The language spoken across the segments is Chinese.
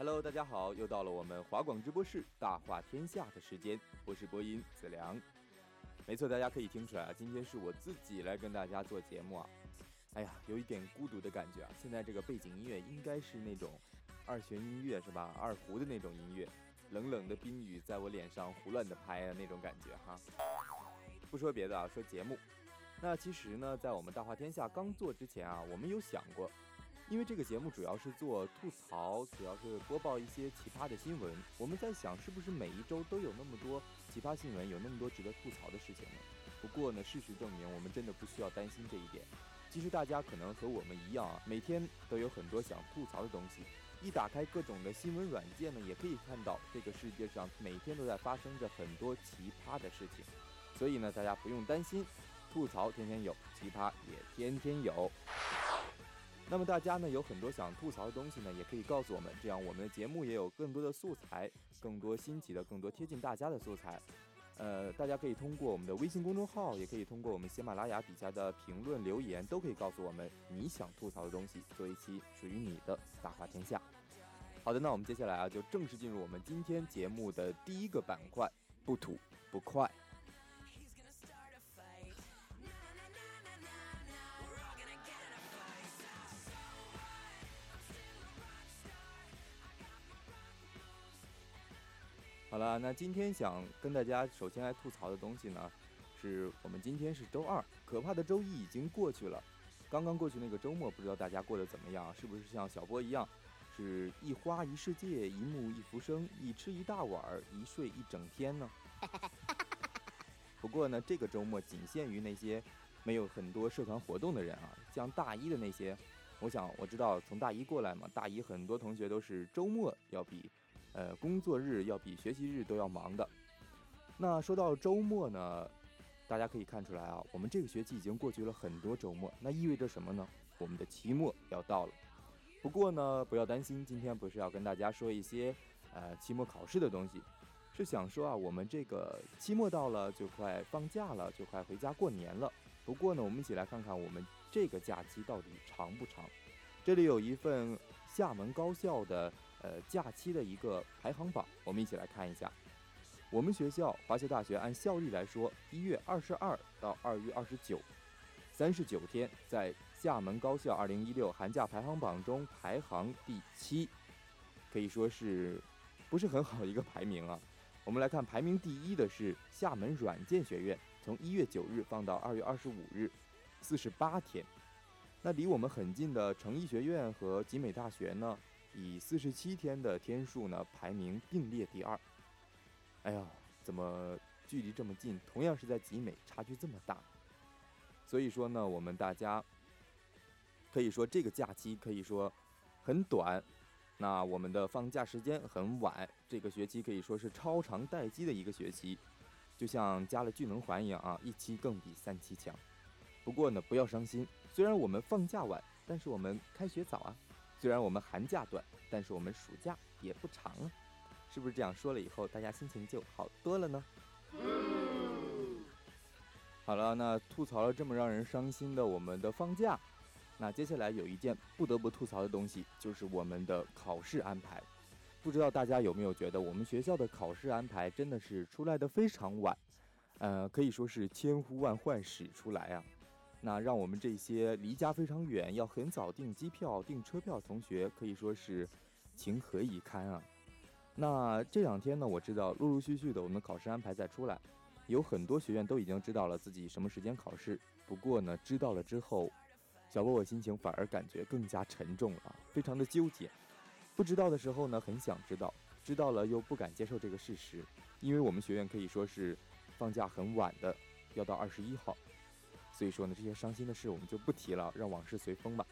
Hello，大家好，又到了我们华广直播室大话天下的时间，我是播音子良。没错，大家可以听出来啊，今天是我自己来跟大家做节目啊。哎呀，有一点孤独的感觉啊。现在这个背景音乐应该是那种二泉音乐是吧？二胡的那种音乐，冷冷的冰雨在我脸上胡乱的拍啊，那种感觉哈。不说别的啊，说节目。那其实呢，在我们大话天下刚做之前啊，我们有想过。因为这个节目主要是做吐槽，主要是播报一些奇葩的新闻。我们在想，是不是每一周都有那么多奇葩新闻，有那么多值得吐槽的事情呢？不过呢，事实证明，我们真的不需要担心这一点。其实大家可能和我们一样啊，每天都有很多想吐槽的东西。一打开各种的新闻软件呢，也可以看到这个世界上每天都在发生着很多奇葩的事情。所以呢，大家不用担心，吐槽天天有，奇葩也天天有。那么大家呢有很多想吐槽的东西呢，也可以告诉我们，这样我们的节目也有更多的素材，更多新奇的、更多贴近大家的素材。呃，大家可以通过我们的微信公众号，也可以通过我们喜马拉雅底下的评论留言，都可以告诉我们你想吐槽的东西，做一期属于你的大话天下。好的，那我们接下来啊，就正式进入我们今天节目的第一个板块，不吐不快。好了，那今天想跟大家首先来吐槽的东西呢，是我们今天是周二，可怕的周一已经过去了。刚刚过去那个周末，不知道大家过得怎么样？是不是像小波一样，是一花一世界，一木一浮生，一吃一大碗，一睡一整天呢？不过呢，这个周末仅限于那些没有很多社团活动的人啊，像大一的那些，我想我知道从大一过来嘛，大一很多同学都是周末要比。呃，工作日要比学习日都要忙的。那说到周末呢，大家可以看出来啊，我们这个学期已经过去了很多周末，那意味着什么呢？我们的期末要到了。不过呢，不要担心，今天不是要跟大家说一些呃期末考试的东西，是想说啊，我们这个期末到了就快放假了，就快回家过年了。不过呢，我们一起来看看我们这个假期到底长不长。这里有一份厦门高校的。呃，假期的一个排行榜，我们一起来看一下。我们学校华侨大学按校历来说，一月二十二到二月二十九，三十九天，在厦门高校二零一六寒假排行榜中排行第七，可以说是不是很好的一个排名啊。我们来看排名第一的是厦门软件学院，从一月九日放到二月二十五日，四十八天。那离我们很近的成毅学院和集美大学呢？以四十七天的天数呢，排名并列第二。哎呀，怎么距离这么近？同样是在集美，差距这么大。所以说呢，我们大家可以说这个假期可以说很短，那我们的放假时间很晚。这个学期可以说是超长待机的一个学期，就像加了聚能环一样啊，一期更比三期强。不过呢，不要伤心，虽然我们放假晚，但是我们开学早啊。虽然我们寒假短，但是我们暑假也不长啊，是不是这样说了以后，大家心情就好多了呢？好了，那吐槽了这么让人伤心的我们的放假，那接下来有一件不得不吐槽的东西，就是我们的考试安排。不知道大家有没有觉得，我们学校的考试安排真的是出来的非常晚，呃，可以说是千呼万唤始出来啊。那让我们这些离家非常远、要很早订机票、订车票的同学，可以说是情何以堪啊！那这两天呢，我知道陆陆续续的我们考试安排在出来，有很多学院都已经知道了自己什么时间考试。不过呢，知道了之后，小波我心情反而感觉更加沉重了，非常的纠结。不知道的时候呢，很想知道；知道了又不敢接受这个事实，因为我们学院可以说是放假很晚的，要到二十一号。所以说呢，这些伤心的事我们就不提了，让往事随风吧。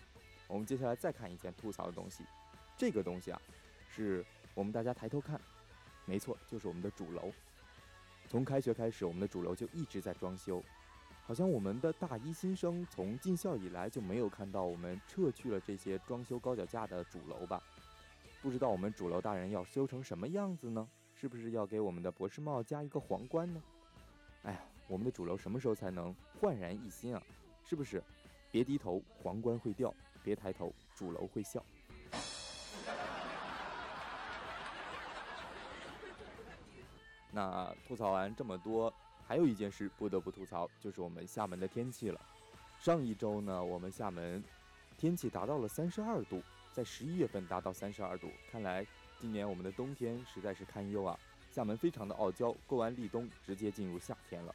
我们接下来再看一件吐槽的东西，这个东西啊，是我们大家抬头看，没错，就是我们的主楼。从开学开始，我们的主楼就一直在装修，好像我们的大一新生从进校以来就没有看到我们撤去了这些装修高脚架的主楼吧？不知道我们主楼大人要修成什么样子呢？是不是要给我们的博士帽加一个皇冠呢？哎呀！我们的主楼什么时候才能焕然一新啊？是不是？别低头皇冠会掉别抬头主楼会笑。那吐槽完这么多还有一件事不得不吐槽就是我们厦门的天气了。上一周呢我们厦门天气达到了三十二度在十一月份达到三十二度看来今年我们的冬天实在是堪忧啊。厦门非常的傲娇过完立冬直接进入夏天了。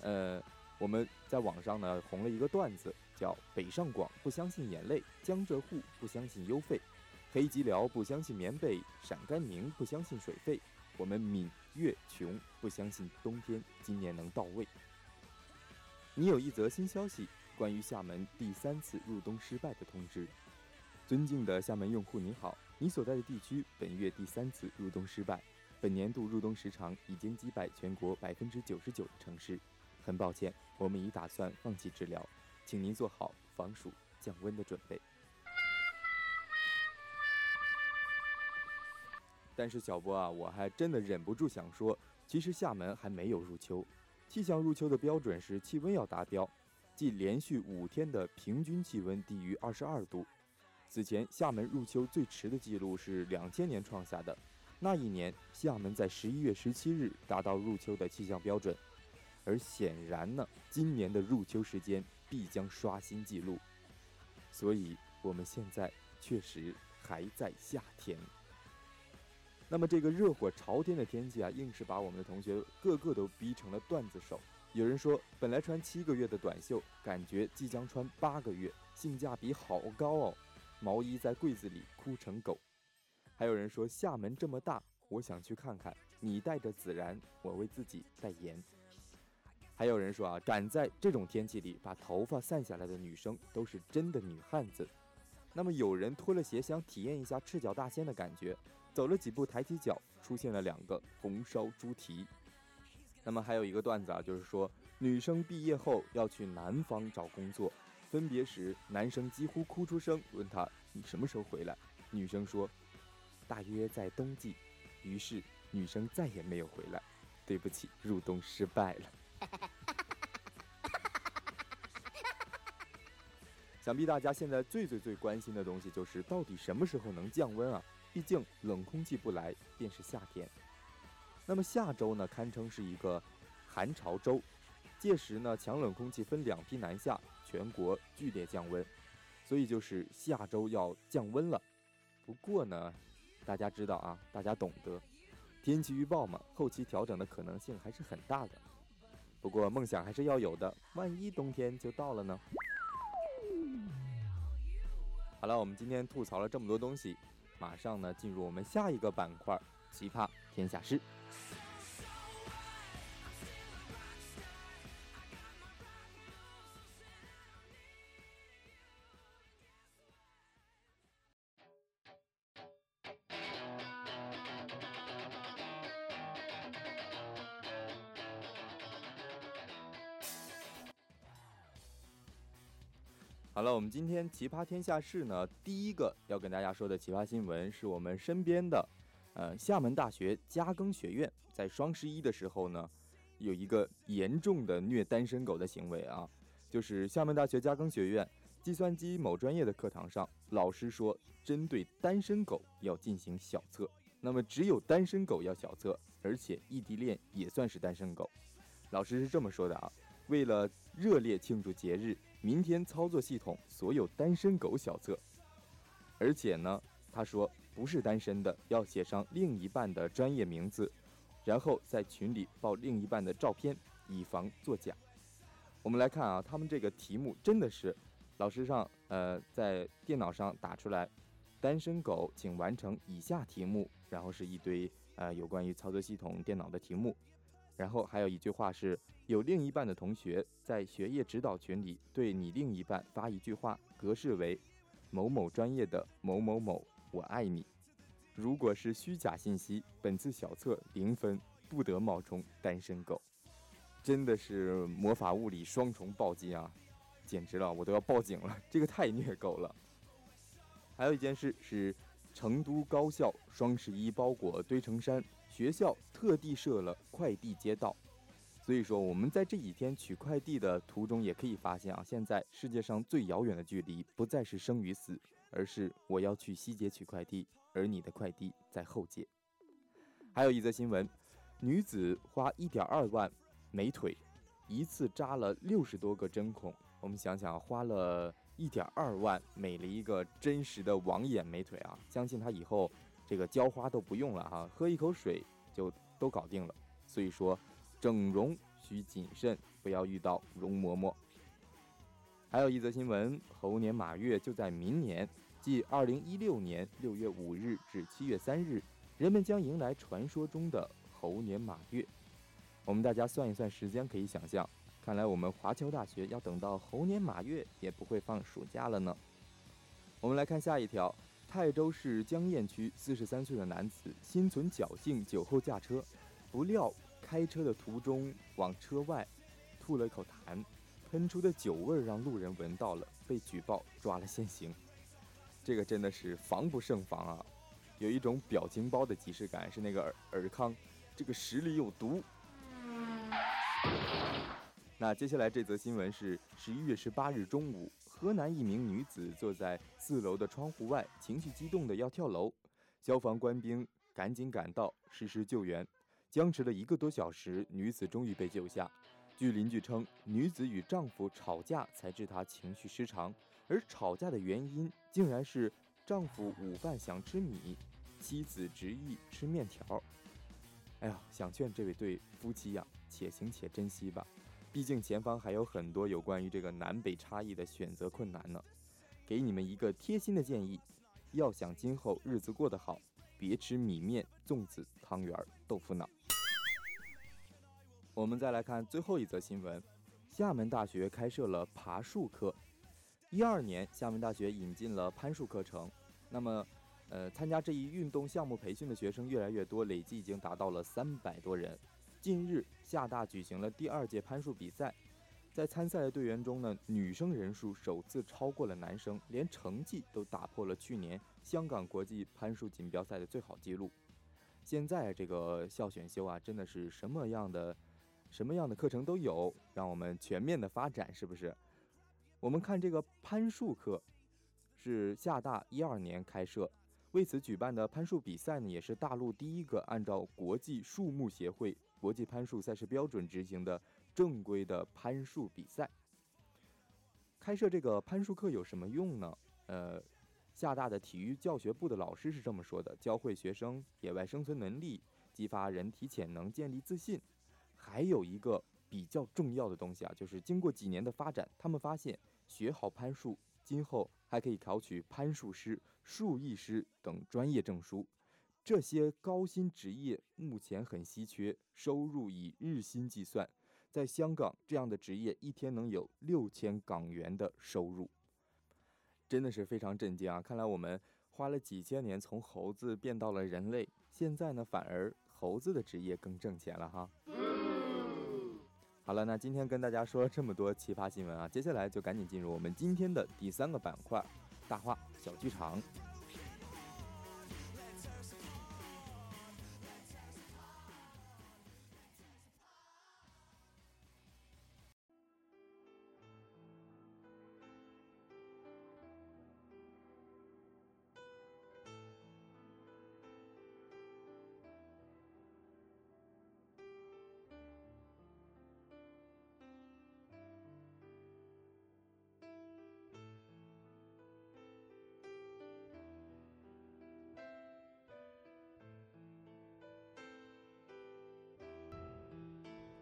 呃，我们在网上呢红了一个段子，叫“北上广不相信眼泪，江浙沪不相信邮费，黑吉辽不相信棉被，陕甘宁不相信水费，我们闽粤琼不相信冬天今年能到位。”你有一则新消息，关于厦门第三次入冬失败的通知。尊敬的厦门用户你好，你所在的地区本月第三次入冬失败。本年度入冬时长已经击败全国百分之九十九的城市，很抱歉，我们已打算放弃治疗，请您做好防暑降温的准备。但是小波啊，我还真的忍不住想说，其实厦门还没有入秋，气象入秋的标准是气温要达标，即连续五天的平均气温低于二十二度。此前厦门入秋最迟的记录是两千年创下的。那一年，厦门在十一月十七日达到入秋的气象标准，而显然呢，今年的入秋时间必将刷新纪录。所以，我们现在确实还在夏天。那么，这个热火朝天的天气啊，硬是把我们的同学个个都逼成了段子手。有人说，本来穿七个月的短袖，感觉即将穿八个月，性价比好高哦。毛衣在柜子里哭成狗。还有人说厦门这么大，我想去看看。你带着孜然，我为自己代言。还有人说啊，赶在这种天气里把头发散下来的女生都是真的女汉子。那么有人脱了鞋想体验一下赤脚大仙的感觉，走了几步抬起脚，出现了两个红烧猪蹄。那么还有一个段子啊，就是说女生毕业后要去南方找工作，分别时男生几乎哭出声，问她你什么时候回来？女生说。大约在冬季，于是女生再也没有回来。对不起，入冬失败了。想必大家现在最最最关心的东西就是到底什么时候能降温啊？毕竟冷空气不来便是夏天。那么下周呢，堪称是一个寒潮周，届时呢，强冷空气分两批南下，全国剧烈降温，所以就是下周要降温了。不过呢。大家知道啊，大家懂得，天气预报嘛，后期调整的可能性还是很大的。不过梦想还是要有的，万一冬天就到了呢？好了，我们今天吐槽了这么多东西，马上呢进入我们下一个板块——奇葩天下事。好了，我们今天奇葩天下事呢，第一个要跟大家说的奇葩新闻是我们身边的，呃，厦门大学嘉庚学院在双十一的时候呢，有一个严重的虐单身狗的行为啊，就是厦门大学嘉庚学院计算机某专业的课堂上，老师说针对单身狗要进行小测，那么只有单身狗要小测，而且异地恋也算是单身狗，老师是这么说的啊，为了热烈庆祝节日。明天操作系统所有单身狗小测，而且呢，他说不是单身的要写上另一半的专业名字，然后在群里报另一半的照片，以防作假。我们来看啊，他们这个题目真的是老师上呃在电脑上打出来，单身狗请完成以下题目，然后是一堆呃有关于操作系统电脑的题目。然后还有一句话是：有另一半的同学在学业指导群里对你另一半发一句话，格式为某某专业的某某某，我爱你。如果是虚假信息，本次小测零分，不得冒充单身狗。真的是魔法物理双重暴击啊！简直了，我都要报警了，这个太虐狗了。还有一件事是，成都高校双十一包裹堆成山。学校特地设了快递街道，所以说我们在这几天取快递的途中也可以发现啊，现在世界上最遥远的距离不再是生与死，而是我要去西街取快递，而你的快递在后街。还有一则新闻，女子花一点二万美腿，一次扎了六十多个针孔。我们想想，花了一点二万美了一个真实的网眼美腿啊！相信她以后这个浇花都不用了哈，喝一口水就都搞定了。所以说，整容需谨慎，不要遇到容嬷嬷。还有一则新闻，猴年马月就在明年，即二零一六年六月五日至七月三日，人们将迎来传说中的。猴年马月，我们大家算一算时间，可以想象，看来我们华侨大学要等到猴年马月也不会放暑假了呢。我们来看下一条：泰州市江堰区四十三岁的男子心存侥幸，酒后驾车，不料开车的途中往车外吐了一口痰，喷出的酒味让路人闻到了，被举报抓了现行。这个真的是防不胜防啊！有一种表情包的即视感，是那个尔尔康。这个实里有毒。那接下来这则新闻是十一月十八日中午，河南一名女子坐在四楼的窗户外，情绪激动的要跳楼，消防官兵赶紧赶到实施救援，僵持了一个多小时，女子终于被救下。据邻居称，女子与丈夫吵架才致她情绪失常，而吵架的原因竟然是丈夫午饭想吃米，妻子执意吃面条。哎呀，想劝这位对夫妻呀，且行且珍惜吧，毕竟前方还有很多有关于这个南北差异的选择困难呢。给你们一个贴心的建议，要想今后日子过得好，别吃米面、粽子、汤圆、豆腐脑。我们再来看最后一则新闻：厦门大学开设了爬树课。一二年，厦门大学引进了攀树课程，那么。呃，参加这一运动项目培训的学生越来越多，累计已经达到了三百多人。近日，厦大举行了第二届攀树比赛，在参赛的队员中呢，女生人数首次超过了男生，连成绩都打破了去年香港国际攀树锦标赛的最好记录。现在这个校选修啊，真的是什么样的什么样的课程都有，让我们全面的发展，是不是？我们看这个攀树课，是厦大一二年开设。为此举办的攀树比赛呢，也是大陆第一个按照国际树木协会国际攀树赛事标准执行的正规的攀树比赛。开设这个攀树课有什么用呢？呃，厦大的体育教学部的老师是这么说的：教会学生野外生存能力，激发人体潜能，建立自信。还有一个比较重要的东西啊，就是经过几年的发展，他们发现学好攀树，今后。还可以考取攀树师、树艺师等专业证书，这些高薪职业目前很稀缺，收入以日薪计算，在香港这样的职业一天能有六千港元的收入，真的是非常震惊啊！看来我们花了几千年从猴子变到了人类，现在呢反而猴子的职业更挣钱了哈。好了，那今天跟大家说这么多奇葩新闻啊，接下来就赶紧进入我们今天的第三个板块——大话小剧场。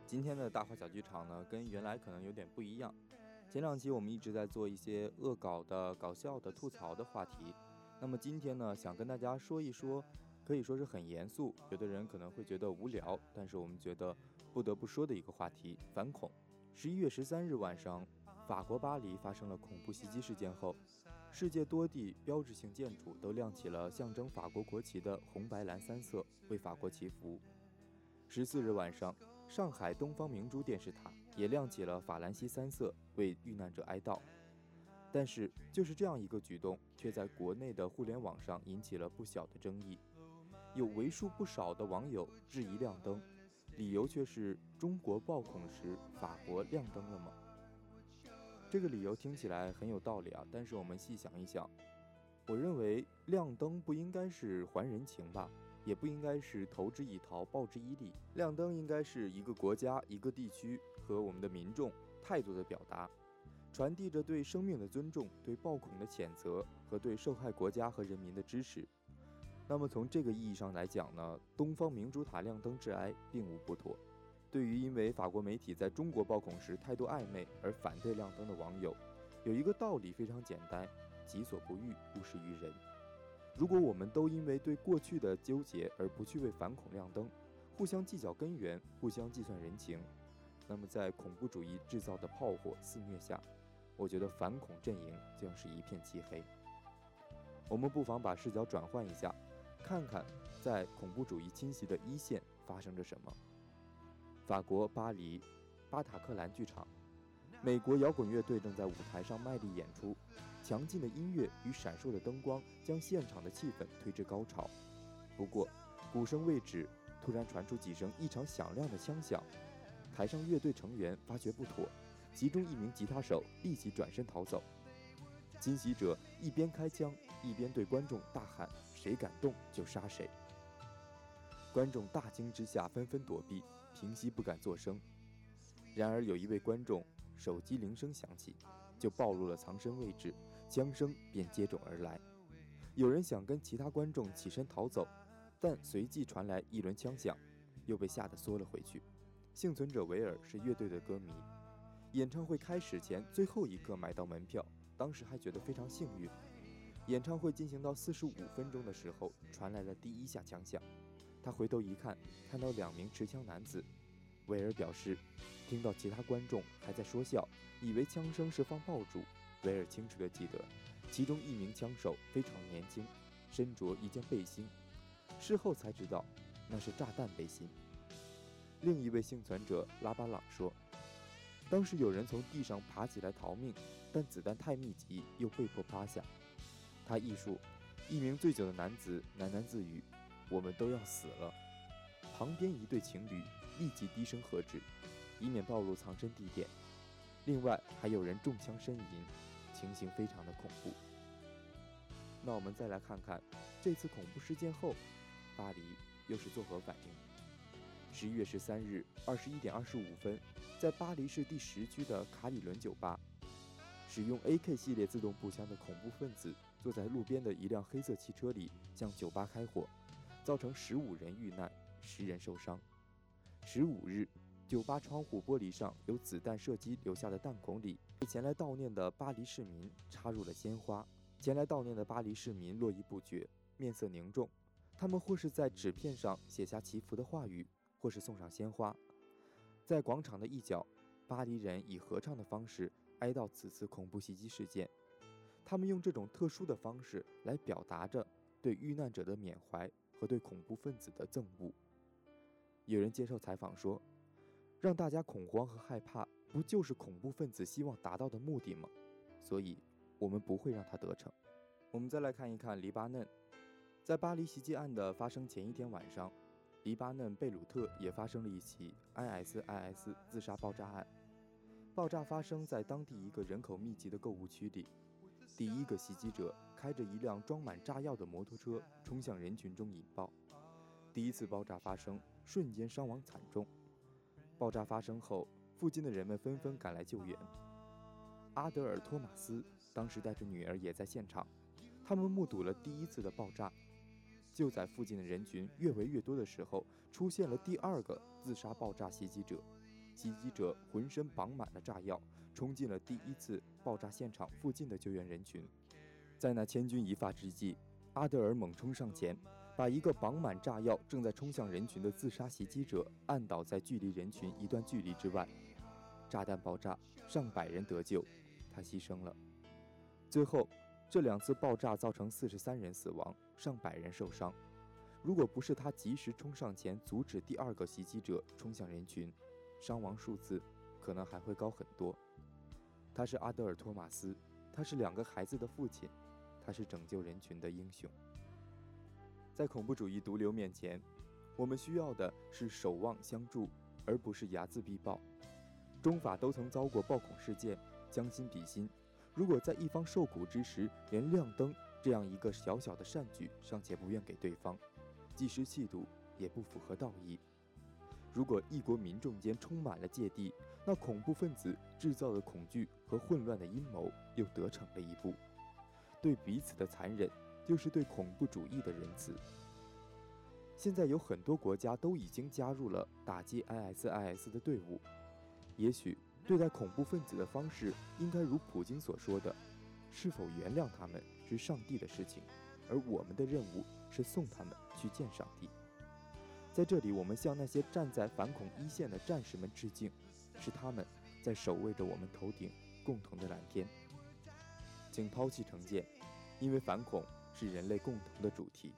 今天的大话小剧场呢，跟原来可能有点不一样。前两期我们一直在做一些恶搞的、搞笑的、吐槽的话题，那么今天呢，想跟大家说一说，可以说是很严肃，有的人可能会觉得无聊，但是我们觉得不得不说的一个话题——反恐。十一月十三日晚上，法国巴黎发生了恐怖袭击事件后，世界多地标志性建筑都亮起了象征法国国旗的红白蓝三色，为法国祈福。十四日晚上。上海东方明珠电视塔也亮起了法兰西三色，为遇难者哀悼。但是，就是这样一个举动，却在国内的互联网上引起了不小的争议。有为数不少的网友质疑亮灯，理由却是中国爆恐时，法国亮灯了吗？这个理由听起来很有道理啊，但是我们细想一想，我认为亮灯不应该是还人情吧？也不应该是投之以桃报之以李。亮灯应该是一个国家、一个地区和我们的民众态度的表达，传递着对生命的尊重、对暴恐的谴责和对受害国家和人民的支持。那么从这个意义上来讲呢，东方明珠塔亮灯致哀并无不妥。对于因为法国媒体在中国暴恐时态度暧昧而反对亮灯的网友，有一个道理非常简单：己所不欲，勿施于人。如果我们都因为对过去的纠结而不去为反恐亮灯，互相计较根源，互相计算人情，那么在恐怖主义制造的炮火肆虐下，我觉得反恐阵营将是一片漆黑。我们不妨把视角转换一下。看看，在恐怖主义侵袭的一线发生着什么。法国巴黎，巴塔克兰剧场，美国摇滚乐队正在舞台上卖力演出，强劲的音乐与闪烁的灯光将现场的气氛推至高潮。不过，鼓声未止，突然传出几声异常响亮的枪响，台上乐队成员发觉不妥，其中一名吉他手立即转身逃走。惊喜者一边开枪，一边对观众大喊。谁敢动就杀谁！观众大惊之下纷纷躲避，平息不敢作声。然而有一位观众手机铃声响起，就暴露了藏身位置，枪声便接踵而来。有人想跟其他观众起身逃走，但随即传来一轮枪响，又被吓得缩了回去。幸存者维尔是乐队的歌迷，演唱会开始前最后一刻买到门票，当时还觉得非常幸运。演唱会进行到四十五分钟的时候，传来了第一下枪响。他回头一看，看到两名持枪男子。维尔表示，听到其他观众还在说笑，以为枪声是放爆竹。威尔清楚地记得，其中一名枪手非常年轻，身着一件背心。事后才知道，那是炸弹背心。另一位幸存者拉巴朗说，当时有人从地上爬起来逃命，但子弹太密集，又被迫趴下。他忆述，一名醉酒的男子喃喃自语：“我们都要死了。”旁边一对情侣立即低声喝止，以免暴露藏身地点。另外还有人中枪呻吟，情形非常的恐怖。那我们再来看看这次恐怖事件后，巴黎又是作何反应？十一月十三日二十一点二十五分，在巴黎市第十区的卡里伦酒吧，使用 AK 系列自动步枪的恐怖分子。坐在路边的一辆黑色汽车里向酒吧开火，造成十五人遇难，十人受伤。十五日，酒吧窗户玻璃上有子弹射击留下的弹孔里，被前来悼念的巴黎市民插入了鲜花。前来悼念的巴黎市民络绎不绝，面色凝重。他们或是在纸片上写下祈福的话语，或是送上鲜花。在广场的一角，巴黎人以合唱的方式哀悼此次恐怖袭击事件。他们用这种特殊的方式来表达着对遇难者的缅怀和对恐怖分子的憎恶。有人接受采访说：“让大家恐慌和害怕，不就是恐怖分子希望达到的目的吗？所以，我们不会让他得逞。”我们再来看一看黎巴嫩，在巴黎袭击案的发生前一天晚上，黎巴嫩贝鲁特也发生了一起 ISIS 自杀爆炸案。爆炸发生在当地一个人口密集的购物区里。第一个袭击者开着一辆装满炸药的摩托车冲向人群中引爆，第一次爆炸发生，瞬间伤亡惨重。爆炸发生后，附近的人们纷纷赶来救援。阿德尔·托马斯当时带着女儿也在现场，他们目睹了第一次的爆炸。就在附近的人群越围越多的时候，出现了第二个自杀爆炸袭击者。袭击者浑身绑满了炸药，冲进了第一次爆炸现场附近的救援人群。在那千钧一发之际，阿德尔猛冲上前，把一个绑满炸药、正在冲向人群的自杀袭击者按倒在距离人群一段距离之外。炸弹爆炸，上百人得救，他牺牲了。最后，这两次爆炸造成四十三人死亡，上百人受伤。如果不是他及时冲上前阻止第二个袭击者冲向人群，伤亡数字可能还会高很多。他是阿德尔·托马斯，他是两个孩子的父亲，他是拯救人群的英雄。在恐怖主义毒瘤面前，我们需要的是守望相助，而不是睚眦必报。中法都曾遭过暴恐事件，将心比心，如果在一方受苦之时，连亮灯这样一个小小的善举尚且不愿给对方，既失气度，也不符合道义。如果一国民众间充满了芥蒂，那恐怖分子制造的恐惧和混乱的阴谋又得逞了一步。对彼此的残忍，就是对恐怖主义的仁慈。现在有很多国家都已经加入了打击 ISIS 的队伍。也许对待恐怖分子的方式，应该如普京所说的：“是否原谅他们是上帝的事情，而我们的任务是送他们去见上帝。”在这里，我们向那些站在反恐一线的战士们致敬，是他们在守卫着我们头顶共同的蓝天。请抛弃成见，因为反恐是人类共同的主题。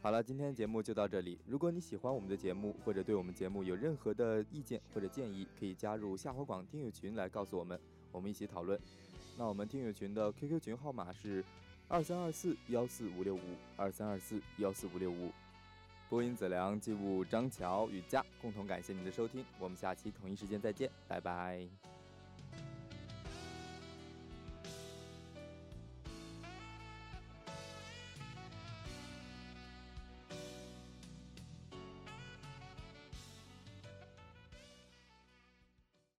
好了，今天的节目就到这里。如果你喜欢我们的节目，或者对我们节目有任何的意见或者建议，可以加入夏火广听友群来告诉我们，我们一起讨论。那我们听友群的 QQ 群号码是二三二四幺四五六五二三二四幺四五六五。播音子良、记录张乔与佳共同感谢您的收听，我们下期同一时间再见，拜拜。